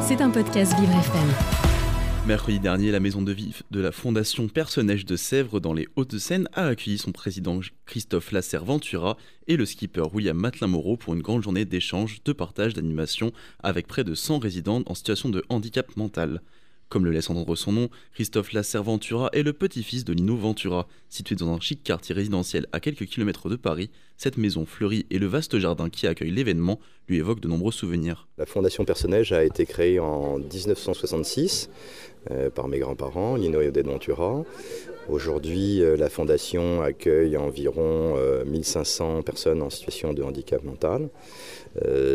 C'est un podcast Vivre FM. Mercredi dernier, la maison de vie de la Fondation Personnage de Sèvres dans les Hauts-de-Seine a accueilli son président Christophe Lasserre-Ventura et le skipper William Matelin-Moreau pour une grande journée d'échange, de partage, d'animation avec près de 100 résidents en situation de handicap mental. Comme le laisse entendre son nom, Christophe Lasserre Ventura est le petit-fils de Lino Ventura. Situé dans un chic quartier résidentiel à quelques kilomètres de Paris, cette maison fleurie et le vaste jardin qui accueille l'événement lui évoquent de nombreux souvenirs. La Fondation Personnage a été créée en 1966 euh, par mes grands-parents, Lino et Odette Ventura. Aujourd'hui, euh, la Fondation accueille environ 1500 euh, personnes en situation de handicap mental.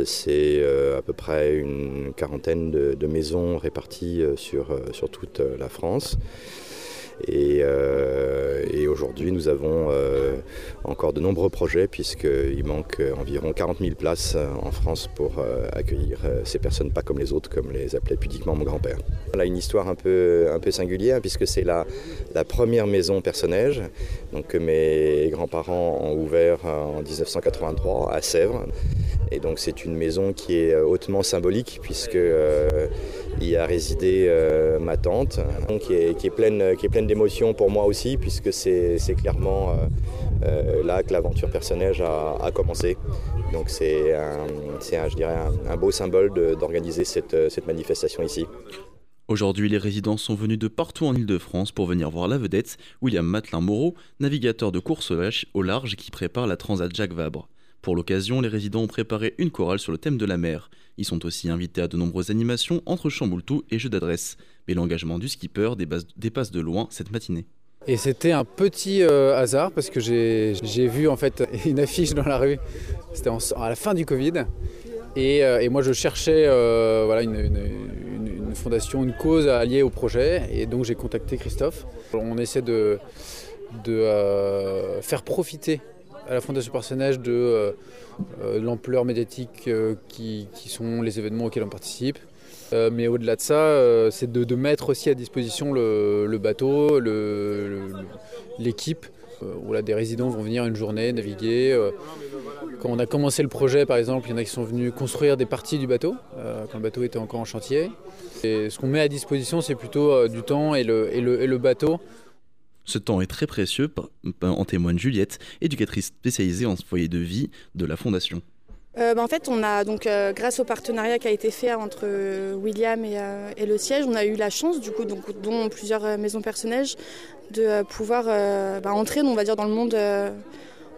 C'est à peu près une quarantaine de, maisons réparties sur, sur toute la France. Et, euh, et aujourd'hui, nous avons euh, encore de nombreux projets puisqu'il manque environ 40 000 places en France pour euh, accueillir ces personnes pas comme les autres, comme les appelait pudiquement mon grand-père. A une histoire un peu, un peu singulière puisque c'est la, la première maison personnage que mes grands-parents ont ouvert en 1983 à Sèvres. Et donc c'est une maison qui est hautement symbolique puisque y a résidé euh, ma tante, qui est, qui est pleine, pleine d'émotions pour moi aussi, puisque c'est clairement euh, euh, là que l'aventure personnelle a, commencé. Donc c'est un, un, je dirais un, beau symbole d'organiser cette, cette manifestation ici. Aujourd'hui, les résidents sont venus de partout en Ile-de-France pour venir voir la vedette, William Matelin-Moreau, navigateur de course au large qui prépare la Transat Jacques Vabre. Pour l'occasion, les résidents ont préparé une chorale sur le thème de la mer. Ils sont aussi invités à de nombreuses animations entre chamboultou et jeux d'adresse. Mais l'engagement du skipper dépasse de loin cette matinée. Et c'était un petit euh, hasard parce que j'ai vu en fait une affiche dans la rue. C'était à la fin du Covid. Et, euh, moi je cherchais euh, voilà, une, fondation, une cause alliée au projet. Et donc j'ai contacté Christophe. On essaie de, de faire profiter à la Personnage de euh, euh, l'ampleur médiatique euh, qui, sont les événements auxquels on participe. mais au-delà de ça, c'est de, mettre aussi à disposition le, bateau, l'équipe, où là, des résidents vont venir une journée naviguer. Quand on a commencé le projet, par exemple, il y en a qui sont venus construire des parties du bateau, quand le bateau était encore en chantier. Et ce qu'on met à disposition, c'est plutôt du temps et le bateau ce temps est très précieux, en témoigne Juliette, éducatrice spécialisée en foyer de vie de la Fondation. Euh, bah, en fait, on a donc euh, grâce au partenariat qui a été fait entre euh, William et, le siège, on a eu la chance, du coup, donc, dont plusieurs maisons personnages, de pouvoir bah, entrer, on va dire, dans le monde.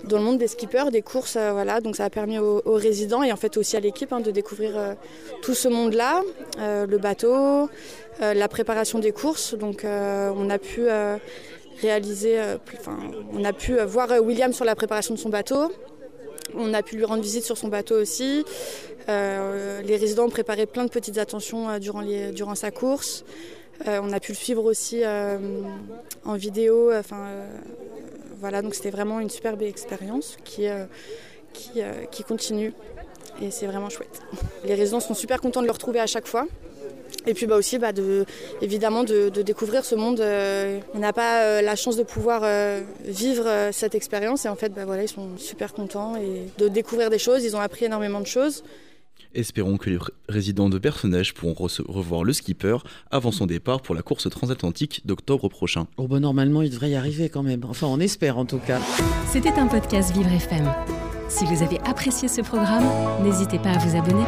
dans le monde des skippers, des courses, voilà, donc ça a permis aux, résidents et en fait aussi à l'équipe hein, de découvrir tout ce monde-là, le bateau, la préparation des courses. Donc on a pu réaliser, euh, enfin, on a pu euh, voir euh, William sur la préparation de son bateau. On a pu lui rendre visite sur son bateau aussi. les résidents ont préparé plein de petites attentions durant, durant sa course. on a pu le suivre aussi en vidéo. Enfin, voilà, donc c'était vraiment une superbe expérience qui, qui, qui continue. Et c'est vraiment chouette. Les résidents sont super contents de le retrouver à chaque fois. Et puis bah aussi bah, de, évidemment de, découvrir ce monde. Euh, on n'a pas euh, la chance de pouvoir euh, vivre cette expérience et en fait bah, voilà, ils sont super contents et de découvrir des choses. Ils ont appris énormément de choses. Espérons que les résidents de personnages pourront revoir le skipper avant son départ pour la course transatlantique d'octobre prochain. Oh bah normalement il devrait y arriver quand même. Enfin on espère en tout cas. C'était un podcast Vivre FM. Si vous avez apprécié ce programme, n'hésitez pas à vous abonner.